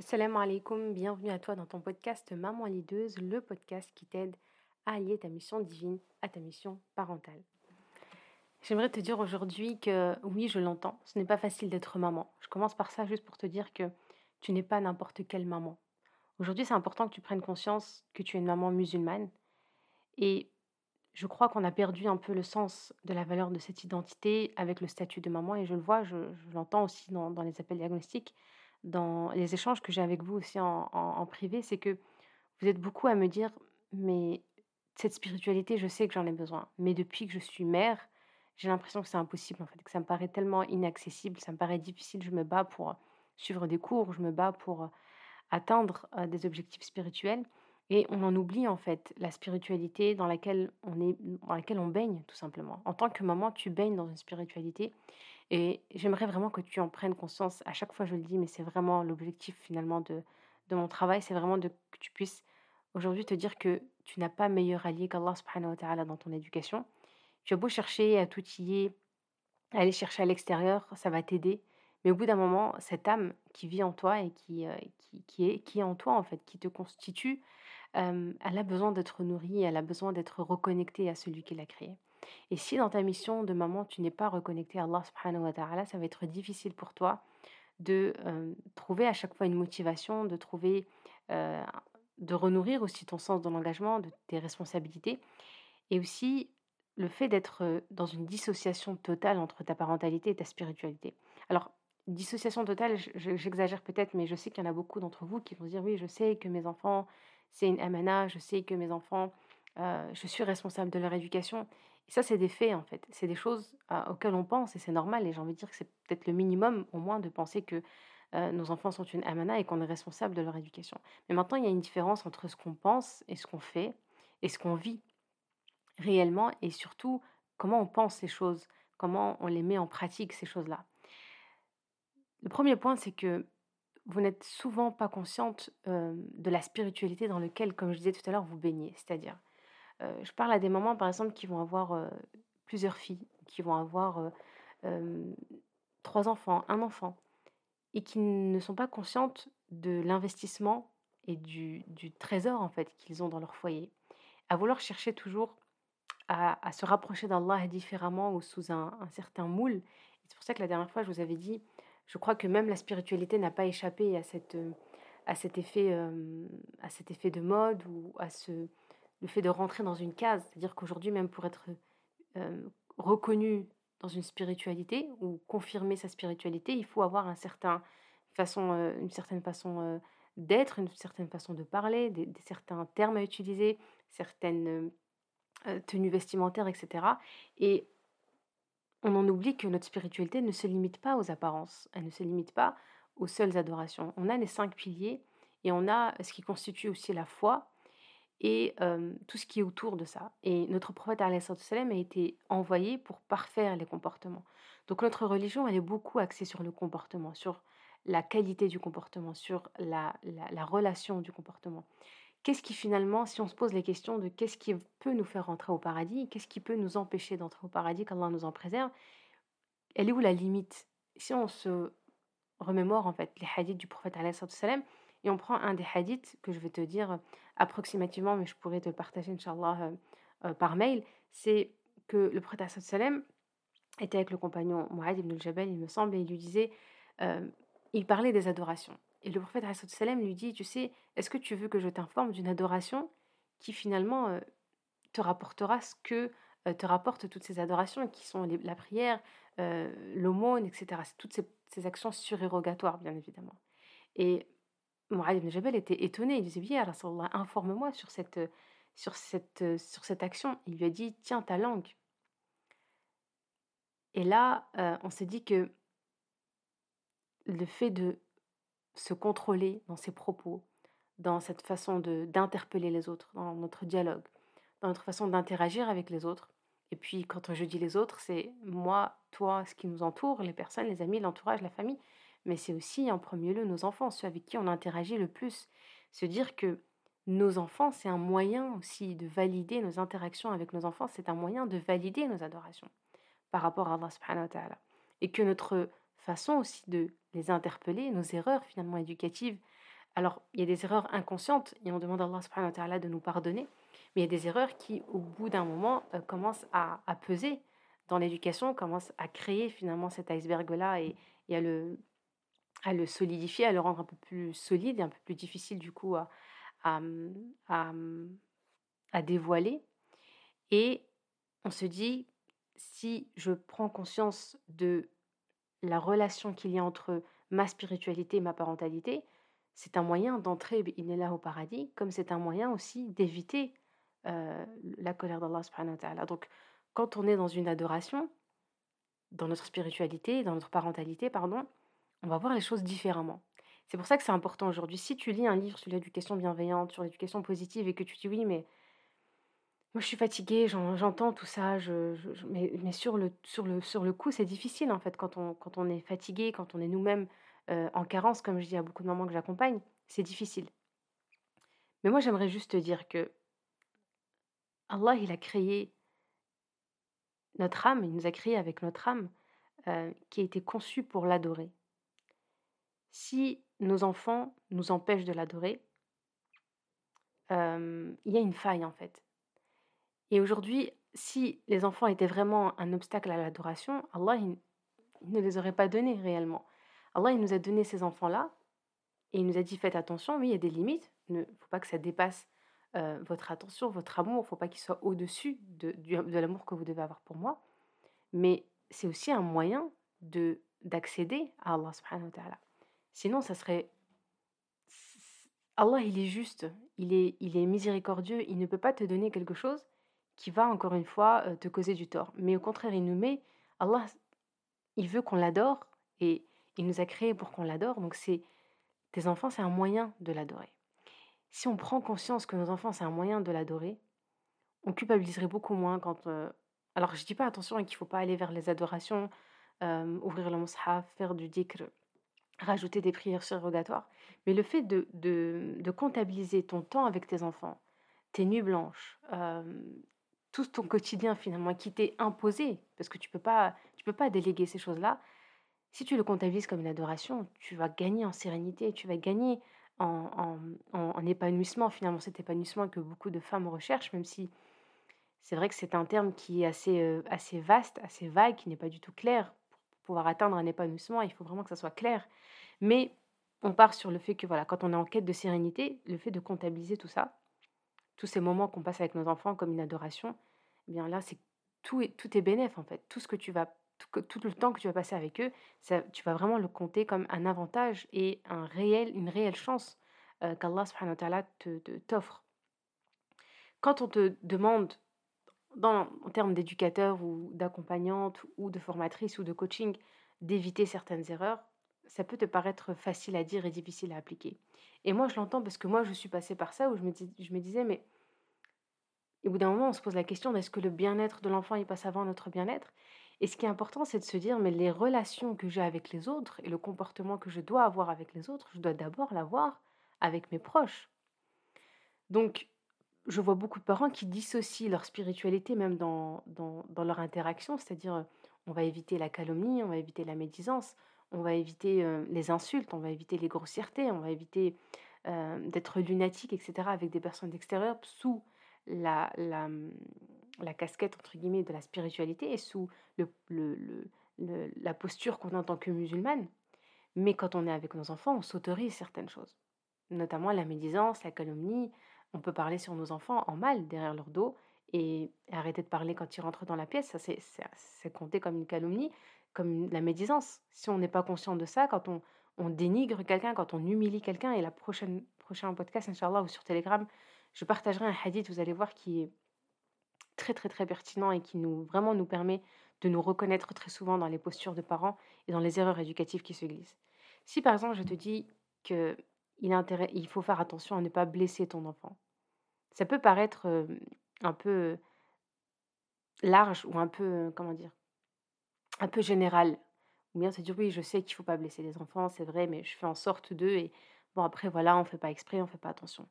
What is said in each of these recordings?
Salam alaikum, bienvenue à toi dans ton podcast Maman Lideuse, le podcast qui t'aide à allier ta mission divine à ta mission parentale. J'aimerais te dire aujourd'hui que oui, je l'entends, ce n'est pas facile d'être maman. Je commence par ça juste pour te dire que tu n'es pas n'importe quelle maman. Aujourd'hui, c'est important que tu prennes conscience que tu es une maman musulmane et je crois qu'on a perdu un peu le sens de la valeur de cette identité avec le statut de maman et je le vois, je, l'entends aussi dans les appels diagnostiques dans les échanges que j'ai avec vous aussi en, privé, c'est que vous êtes beaucoup à me dire, mais cette spiritualité, je sais que j'en ai besoin. Mais depuis que je suis mère, j'ai l'impression que c'est impossible, en fait, que ça me paraît tellement inaccessible, ça me paraît difficile. Je me bats pour suivre des cours, je me bats pour atteindre des objectifs spirituels. Et on en oublie, en fait, la spiritualité dans laquelle on est, dans laquelle on baigne, tout simplement. En tant que maman, tu baignes dans une spiritualité et j'aimerais vraiment que tu en prennes conscience. À chaque fois, je le dis, mais c'est vraiment l'objectif finalement de, de mon travail, c'est vraiment de, que tu puisses aujourd'hui te dire que tu n'as pas meilleur allié qu'Allah subhanahu wa dans ton éducation. Tu as beau chercher à t'outiller, à aller chercher à l'extérieur, ça va t'aider. Mais au bout d'un moment, cette âme qui vit en toi et qui, euh, qui, qui est, qui est en toi, en fait, qui te constitue, euh, elle a besoin d'être nourrie, elle a besoin d'être reconnectée à celui qui l'a créée. Et si dans ta mission de maman, tu n'es pas reconnecté à Allah subhanahu wa ta'ala, ça va être difficile pour toi de trouver à chaque fois une motivation, de trouver, de renourrir aussi ton sens de l'engagement, de tes responsabilités. Et aussi le fait d'être dans une dissociation totale entre ta parentalité et ta spiritualité. Alors, dissociation totale, je- je- j'exagère peut-être, mais je sais qu'il y en a beaucoup d'entre vous qui vont dire, oui, je sais que mes enfants, c'est une amana, je sais que mes enfants, je suis responsable de leur éducation. Et ça, c'est des faits, en fait. C'est des choses euh, auxquelles on pense et c'est normal. Et j'ai envie de dire que c'est peut-être le minimum, au moins, de penser que euh, nos enfants sont une amana et qu'on est responsable de leur éducation. Mais maintenant, il y a une différence entre ce qu'on pense et ce qu'on fait et ce qu'on vit réellement et surtout comment on pense les choses, comment on les met en pratique, ces choses-là. Le premier point, c'est que vous n'êtes souvent pas consciente euh, de la spiritualité dans laquelle, comme je disais tout à l'heure, vous baignez. C'est-à-dire, je parle à des mamans, par exemple, qui vont avoir euh, plusieurs filles, qui vont avoir euh, euh, trois enfants, un enfant, et qui ne sont pas conscientes de l'investissement et du, trésor, en fait, qu'ils ont dans leur foyer. À vouloir chercher toujours à, se rapprocher d'Allah différemment ou sous un, certain moule. C'est pour ça que la dernière fois, je vous avais dit, je crois que même la spiritualité n'a pas échappé à, euh, cet effet, euh, à cet effet de mode ou à ce, le fait de rentrer dans une case. C'est-à-dire qu'aujourd'hui, même pour être euh, reconnu dans une spiritualité ou confirmer sa spiritualité, il faut avoir certain euh, une certaine façon euh, d'être, une certaine façon de parler, des, certains termes à utiliser, certaines tenues vestimentaires et cetera et on en oublie que notre spiritualité ne se limite pas aux apparences, elle ne se limite pas aux seules adorations. On a les 5 piliers et on a ce qui constitue aussi la foi et tout ce qui est autour de ça et notre prophète a été envoyé pour parfaire les comportements. Donc notre religion, elle est beaucoup axée sur le comportement, sur la qualité du comportement, sur la la la relation du comportement. Qu'est-ce qui finalement, si on se pose les questions de qu'est-ce qui peut nous faire rentrer au paradis, qu'est-ce qui peut nous empêcher d'entrer au paradis, qu'Allah nous en préserve, elle est où la limite? Si on se remémore en fait les hadiths du prophète et on prend un des hadiths que je vais te dire euh, approximativement, mais je pourrais te le partager, Inch'Allah, euh, euh, par mail, c'est que le prophète wassalam était avec le compagnon Mu'adh ibn al-Jabal, il me semble, et il lui disait, il parlait des adorations. Et le prophète wassalam lui dit, tu sais, est-ce que tu veux que je t'informe d'une adoration qui finalement te rapportera ce que te rapportent toutes ces adorations, qui sont la prière, l'aumône, etc. Toutes ces, ces actions surérogatoires, bien évidemment. Et Mu'adh ibn Jabal était étonné. Il disait, bien, Rasulallah, informe-moi sur cette, euh, sur, cette, euh, sur cette action. Il lui a dit, tiens ta langue. Et là, euh, on s'est dit que le fait de se contrôler dans ses propos, dans cette façon d'interpeller les autres, dans notre dialogue, dans notre façon d'interagir avec les autres. Et puis, quand je dis les autres, c'est moi, toi, ce qui nous entoure, les personnes, les amis, l'entourage, la famille, mais c'est aussi en premier lieu nos enfants, ceux avec qui on interagit le plus. Se dire que nos enfants, c'est un moyen aussi de valider nos interactions avec nos enfants, c'est un moyen de valider nos adorations par rapport à Allah. Et que notre façon aussi de les interpeller, nos erreurs finalement éducatives. Alors, il y a des erreurs inconscientes et on demande à Allah de nous pardonner, mais il y a des erreurs qui, au bout d'un moment, euh, commencent à, peser dans l'éducation, commencent à créer finalement cet iceberg-là et, à, le, à le solidifier, à le rendre un peu plus solide et un peu plus difficile du coup à, à, à dévoiler. Et on se dit, si je prends conscience de la relation qu'il y a entre ma spiritualité et ma parentalité, c'est un moyen d'entrer là au paradis, comme c'est un moyen aussi d'éviter euh, la colère d'Allah subhanahu wa. Donc, quand on est dans une adoration, dans notre spiritualité, dans notre parentalité, pardon, on va voir les choses différemment. C'est pour ça que c'est important aujourd'hui. Si tu lis un livre sur l'éducation bienveillante, sur l'éducation positive, et que tu dis oui, mais moi, je suis fatiguée, j'entends tout ça, mais sur, le, sur, le, sur le coup, c'est difficile en fait quand on, quand on est fatigué, quand on est nous-mêmes euh, en carence, comme je dis à beaucoup de mamans que j'accompagne, c'est difficile. Mais moi, j'aimerais juste te dire que Allah, il a créé notre âme, il nous a créé avec notre âme euh, qui a été conçue pour l'adorer. Si nos enfants nous empêchent de l'adorer, euh, il y a une faille en fait. Et aujourd'hui, si les enfants étaient vraiment un obstacle à l'adoration, Allah il, ne les aurait pas donnés réellement. Allah il nous a donné ces enfants-là et il nous a dit faites attention, oui, il y a des limites, il ne faut pas que ça dépasse euh, votre attention, votre amour, il ne faut pas qu'il soit au-dessus de, l'amour que vous devez avoir pour moi. Mais c'est aussi un moyen de d'accéder à Allah subhanahu wa. Sinon, ça serait... Allah, il est juste, il est, il est miséricordieux, il ne peut pas te donner quelque chose qui va encore une fois te causer du tort. Mais au contraire, il nous met, Allah, il veut qu'on l'adore et il nous a créés pour qu'on l'adore. Donc c'est tes enfants, c'est un moyen de l'adorer. Si on prend conscience que nos enfants, c'est un moyen de l'adorer, on culpabiliserait beaucoup moins quand... Alors je dis pas attention qu'il ne faut pas aller vers les adorations, ouvrir le mushaf, faire du dhikr, rajouter des prières surrogatoires. Mais le fait de, de, de, comptabiliser ton temps avec tes enfants, tes nuits blanches, tout ton quotidien finalement qui t'est imposé, parce que tu peux pas, peux pas déléguer ces choses-là. Si tu le comptabilises comme une adoration, tu vas gagner en sérénité, tu vas gagner en, en, épanouissement, finalement cet épanouissement que beaucoup de femmes recherchent, même si c'est vrai que c'est un terme qui est assez, euh, assez vaste, assez vague, qui n'est pas du tout clair. Pouvoir atteindre un épanouissement, il faut vraiment que ça soit clair. Mais on part sur le fait que voilà, quand on est en quête de sérénité, le fait de comptabiliser tout ça, tous ces moments qu'on passe avec nos enfants comme une adoration, eh bien là, c'est tout est, tout est bénéf en fait. Tout ce que tu vas, tout, le temps que tu vas passer avec eux, ça, tu vas vraiment le compter comme un avantage et un réel, une réelle chance euh, qu'Allah subhanahu wa t'offre. Quand on te demande, dans, en termes d'éducateur ou d'accompagnante ou de formatrice ou de coaching, d'éviter certaines erreurs, ça peut te paraître facile à dire et difficile à appliquer. Et moi, je l'entends parce que moi, je suis passée par ça où je me, je me disais, mais au bout d'un moment, on se pose la question est-ce que le bien-être de l'enfant, il passe avant notre bien-être? Et ce qui est important, c'est de se dire, mais les relations que j'ai avec les autres et le comportement que je dois avoir avec les autres, je dois d'abord l'avoir avec mes proches. Donc, je vois beaucoup de parents qui dissocient leur spiritualité même dans, dans, leur interaction, c'est-à-dire on va éviter la calomnie, on va éviter la médisance, on va éviter les insultes, on va éviter les grossièretés, on va éviter d'être lunatique, etc., avec des personnes extérieures sous la, la, mmh, la, casquette, entre guillemets, de la spiritualité et sous le, le, le, la posture qu'on a en tant que musulmane. Mais quand on est avec nos enfants, on s'autorise certaines choses, notamment la médisance, la calomnie. On peut parler sur nos enfants en mal derrière leur dos et arrêter de parler quand ils rentrent dans la pièce. Ça, c'est compté comme une calomnie comme la médisance. Si on n'est pas conscient de ça, quand on, on dénigre quelqu'un, quand on humilie quelqu'un, et la prochaine prochain podcast, Inch'Allah, ou sur Telegram, je partagerai un hadith, vous allez voir, qui est très très très pertinent et qui nous vraiment nous permet de nous reconnaître très souvent dans les postures de parents et dans les erreurs éducatives qui se glissent. Si par exemple je te dis que il, faut faire attention à ne pas blesser ton enfant, ça peut paraître un peu large ou un peu, comment dire, un peu général. Ou bien se dire oui, je sais qu'il ne faut pas blesser les enfants, c'est vrai, mais je fais en sorte d'eux et bon après voilà, on ne fait pas exprès, on ne fait pas attention.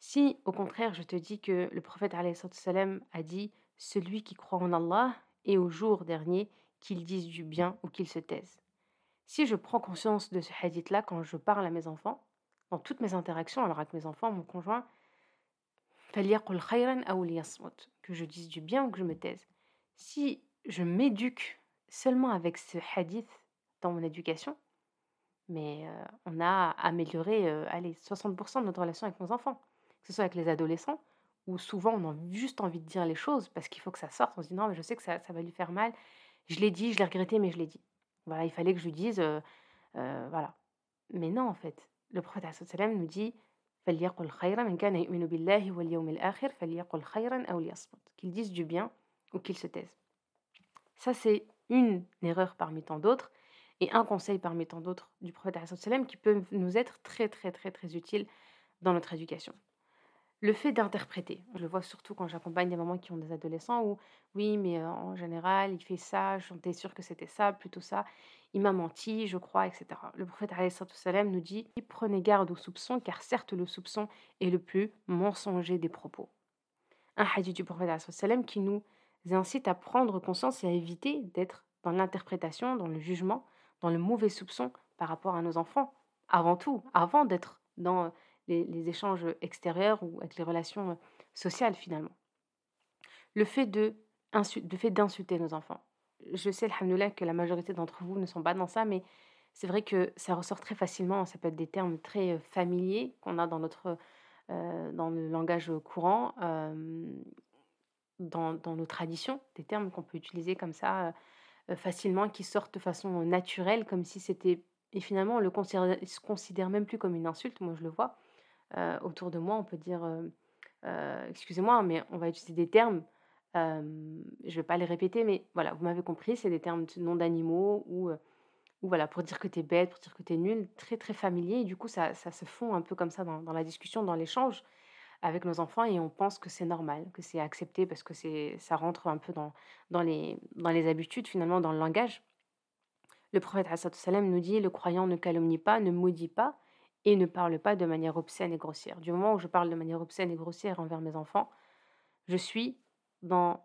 Si au contraire je te dis que le prophète salam a dit celui qui croit en Allah et au jour dernier qu'il dise du bien ou qu'il se taise. si je prends conscience de ce hadith-là quand je parle à mes enfants, dans toutes mes interactions, alors avec mes enfants, mon conjoint, que je dise du bien ou que je me taise. Si je m'éduque seulement avec ce hadith dans mon éducation, mais euh, on a amélioré euh, allez, 60% de notre relation avec nos enfants, que ce soit avec les adolescents, où souvent on a juste envie de dire les choses parce qu'il faut que ça sorte. On se dit non, mais je sais que ça, va lui faire mal. Je l'ai dit, je l'ai regretté, mais je l'ai dit. Voilà, il fallait que je lui dise, euh, voilà. Mais non, en fait, le prophète nous dit qu'il dise du bien ou qu'il se taise. Ça, c'est une erreur parmi tant d'autres et un conseil parmi tant d'autres du prophète qui peut nous être très, très, très, très utile dans notre éducation. Le fait d'interpréter, je le vois surtout quand j'accompagne des mamans qui ont des adolescents où, oui, mais en général, il fait ça, j'étais sûre que c'était ça, plutôt ça, il m'a menti, je crois, etc. Le prophète nous dit Prenez garde au soupçon, car certes, le soupçon est le plus mensonger des propos. Un hadith du prophète salam qui nous incite à prendre conscience et à éviter d'être dans l'interprétation, dans le jugement, dans le mauvais soupçon par rapport à nos enfants, avant tout, avant d'être dans les, échanges extérieurs ou avec les relations euh, sociales finalement. Le fait de fait d'insulter nos enfants. Je sais, alhamdoulilah, que la majorité d'entre vous ne sont pas dans ça, mais c'est vrai que ça ressort très facilement. Ça peut être des termes très euh, familiers qu'on a dans notre euh, dans le langage courant, dans, dans, nos traditions, des termes qu'on peut utiliser comme ça facilement, qui sortent de façon naturelle, comme si c'était... Et finalement, on le considère, même plus comme une insulte, moi je le vois, autour de moi, on peut dire, euh, euh, excusez-moi, mais on va utiliser des termes, je ne vais pas les répéter, mais voilà, vous m'avez compris, c'est des termes de nom d'animaux ou, ou voilà, pour dire que tu es bête, pour dire que tu es nul, très très familier, et du coup ça, ça se fond un peu comme ça dans, la discussion, dans l'échange avec nos enfants et on pense que c'est normal, que c'est accepté parce que ça rentre un peu dans, dans, les, dans les habitudes, finalement, dans le langage. Le prophète nous dit Le croyant ne calomnie pas, ne maudit pas, et ne parle pas de manière obscène et grossière. Du moment où je parle de manière obscène et grossière envers mes enfants, je suis dans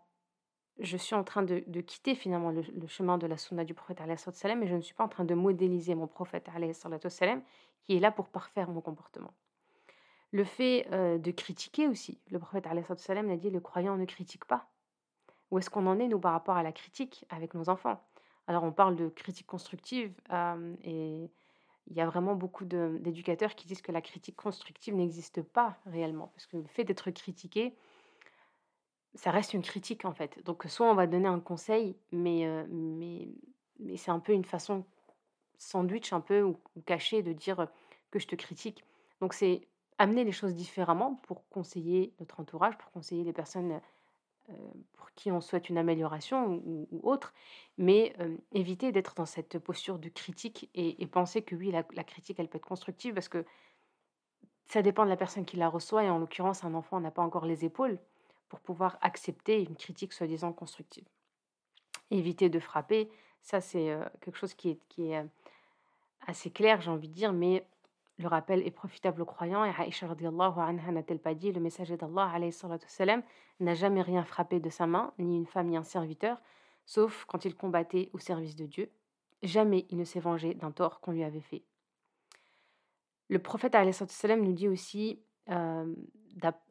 je suis en train de, quitter finalement le, chemin de la sunna du prophète salam et je ne suis pas en train de modéliser mon prophète qui est là pour parfaire mon comportement. Le fait euh, de critiquer aussi, le prophète salam a dit le croyant ne critique pas. Où est-ce qu'on en est nous par rapport à la critique avec nos enfants? Alors on parle de critique constructive euh, et il y a vraiment beaucoup d'éducateurs qui disent que la critique constructive n'existe pas réellement, parce que le fait d'être critiqué, ça reste une critique en fait. Donc soit on va donner un conseil, mais, euh, mais, mais c'est un peu une façon sandwich un peu ou, cachée de dire que je te critique. Donc c'est amener les choses différemment pour conseiller notre entourage, pour conseiller les personnes pour qui on souhaite une amélioration ou, autre, mais euh, éviter d'être dans cette posture de critique et, penser que oui, la, critique, elle peut être constructive parce que ça dépend de la personne qui la reçoit et en l'occurrence, un enfant n'a pas encore les épaules pour pouvoir accepter une critique soi-disant constructive. Éviter de frapper, ça c'est euh, quelque chose qui est assez clair, j'ai envie de dire, mais le rappel est profitable aux croyants et Aïcha anha n'a-t-elle pas dit le messager d'Allah n'a jamais rien frappé de sa main, ni une femme ni un serviteur, sauf quand il combattait au service de Dieu. Jamais il ne s'est vengé d'un tort qu'on lui avait fait. Le prophète nous dit aussi euh,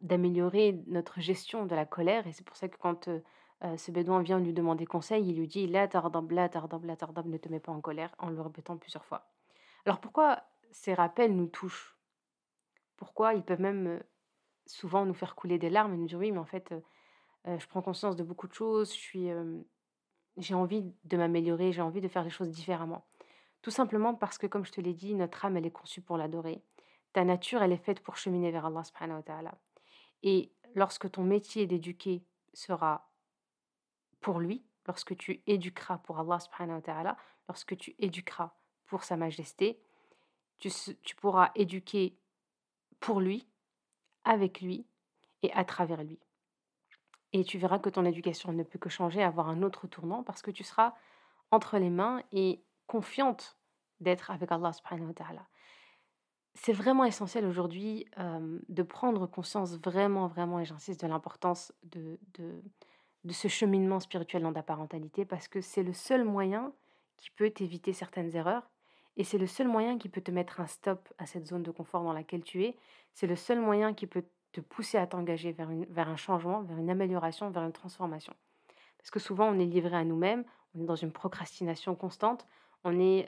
d'améliorer notre gestion de la colère et c'est pour ça que quand euh, euh, ce bédouin vient lui demander conseil, il lui dit La tardab, la tardab, la tardab, ne te mets pas en colère en le répétant plusieurs fois. Alors pourquoi ces rappels nous touchent. Pourquoi? Ils peuvent même souvent nous faire couler des larmes et nous dire oui, mais en fait, je prends conscience de beaucoup de choses, je suis, j'ai envie de m'améliorer, j'ai envie de faire les choses différemment. Tout simplement parce que, comme je te l'ai dit, notre âme, elle est conçue pour l'adorer. Ta nature, elle est faite pour cheminer vers Allah. Et lorsque ton métier d'éduquer sera pour lui, lorsque tu éduqueras pour Allah subhanahu lorsque tu éduqueras pour sa majesté, tu, pourras éduquer pour lui, avec lui et à travers lui. Et tu verras que ton éducation ne peut que changer, avoir un autre tournant, parce que tu seras entre les mains et confiante d'être avec Allah. C'est vraiment essentiel aujourd'hui de prendre conscience vraiment, vraiment, et j'insiste, de l'importance de, de, de, ce cheminement spirituel dans ta parentalité, parce que c'est le seul moyen qui peut t'éviter certaines erreurs Et c'est le seul moyen qui peut te mettre un stop à cette zone de confort dans laquelle tu es. C'est le seul moyen qui peut te pousser à t'engager vers, vers un changement, vers une amélioration, vers une transformation. Parce que souvent, on est livré à nous-mêmes, on est dans une procrastination constante, on est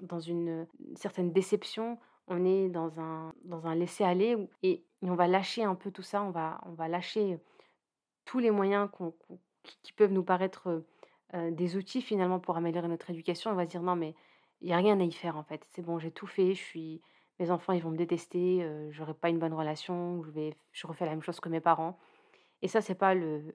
dans une, certaine déception, on est dans un, dans un laisser-aller et, on va lâcher un peu tout ça, on va, on va lâcher tous les moyens qui peuvent nous paraître des outils finalement pour améliorer notre éducation. On va se dire non mais il n'y a rien à y faire en fait. C'est bon, j'ai tout fait, je suis, mes enfants ils vont me détester, je j'aurai pas une bonne relation, je vais, je refais la même chose que mes parents. Et ça, c'est pas le,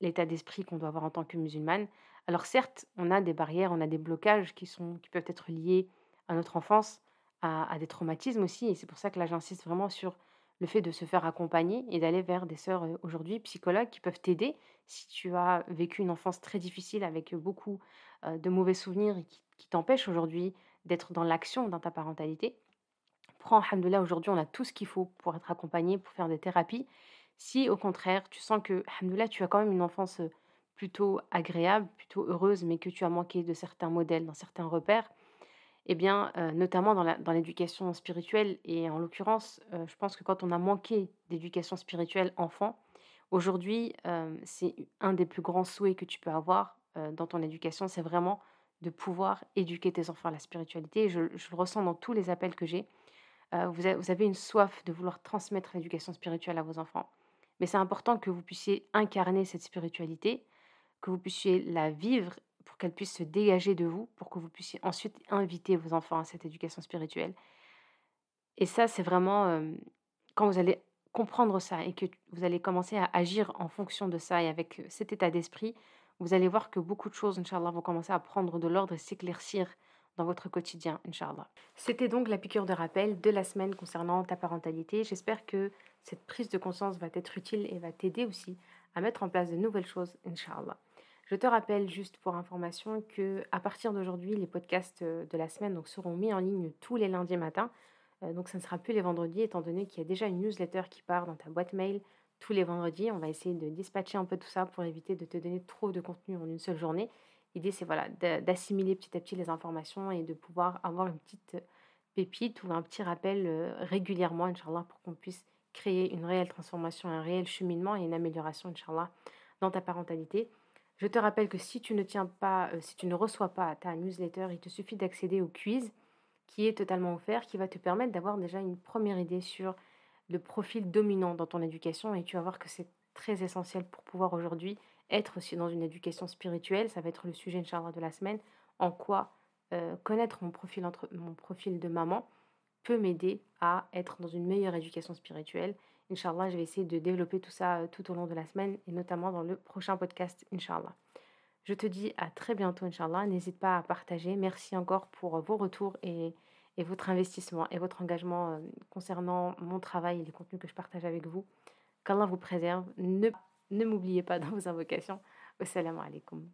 l'état d'esprit qu'on doit avoir en tant que musulmane. Alors certes, on a des barrières, on a des blocages qui, sont, qui peuvent être liés à notre enfance, à, des traumatismes aussi. Et c'est pour ça que là, j'insiste vraiment sur le fait de se faire accompagner et d'aller vers des sœurs euh, aujourd'hui psychologues qui peuvent t'aider si tu as vécu une enfance très difficile avec beaucoup euh, de mauvais souvenirs et qui, qui t'empêchent aujourd'hui d'être dans l'action dans ta parentalité. Prends, alhamdoulilah, aujourd'hui, on a tout ce qu'il faut pour être accompagné, pour faire des thérapies. Si au contraire, tu sens que, alhamdoulilah, tu as quand même une enfance plutôt agréable, plutôt heureuse, mais que tu as manqué de certains modèles, dans certains repères, eh bien, euh, notamment dans l'éducation spirituelle, et en l'occurrence, euh, je pense que quand on a manqué d'éducation spirituelle enfant, aujourd'hui, euh, c'est un des plus grands souhaits que tu peux avoir dans ton éducation, c'est vraiment de pouvoir éduquer tes enfants à la spiritualité. Je, le ressens dans tous les appels que j'ai. vous, vous avez une soif de vouloir transmettre l'éducation spirituelle à vos enfants. Mais c'est important que vous puissiez incarner cette spiritualité, que vous puissiez la vivre pour qu'elle puisse se dégager de vous, pour que vous puissiez ensuite inviter vos enfants à cette éducation spirituelle. Et ça, c'est vraiment quand vous allez comprendre ça et que vous allez commencer à agir en fonction de ça et avec cet état d'esprit, vous allez voir que beaucoup de choses, Inch'Allah, vont commencer à prendre de l'ordre et s'éclaircir dans votre quotidien, Inch'Allah. C'était donc la piqûre de rappel de la semaine concernant ta parentalité. J'espère que cette prise de conscience va être utile et va t'aider aussi à mettre en place de nouvelles choses, Inch'Allah. Je te rappelle juste pour information que à partir d'aujourd'hui, les podcasts euh, de la semaine donc, seront mis en ligne tous les lundis matins. Euh, donc ça ne sera plus les vendredis, étant donné qu'il y a déjà une newsletter qui part dans ta boîte mail tous les vendredis. On va essayer de dispatcher un peu tout ça pour éviter de te donner trop de contenu en une seule journée. L'idée, c'est voilà, d'assimiler petit à petit les informations et de pouvoir avoir une petite pépite ou un petit rappel euh, régulièrement, Inch'Allah, pour qu'on puisse créer une réelle transformation, un réel cheminement et une amélioration, Inch'Allah, dans ta parentalité. Je te rappelle que si tu ne tiens pas, euh, si tu ne reçois pas ta newsletter, il te suffit d'accéder au quiz qui est totalement offert, qui va te permettre d'avoir déjà une première idée sur le profil dominant dans ton éducation et tu vas voir que c'est très essentiel pour pouvoir aujourd'hui être aussi dans une éducation spirituelle. Ça va être le sujet, Inch'Allah, de la semaine. En quoi euh, connaître mon profil, entre, mon profil de maman peut m'aider à être dans une meilleure éducation spirituelle Inch'Allah, je vais essayer de développer tout ça euh, tout au long de la semaine et notamment dans le prochain podcast, Inch'Allah. Je te dis à très bientôt, Inch'Allah. N'hésite pas à partager. Merci encore pour vos retours et, votre investissement et votre engagement euh, concernant mon travail et les contenus que je partage avec vous. Qu'Allah vous préserve. Ne, ne m'oubliez pas dans vos invocations. Wassalamu alaikum.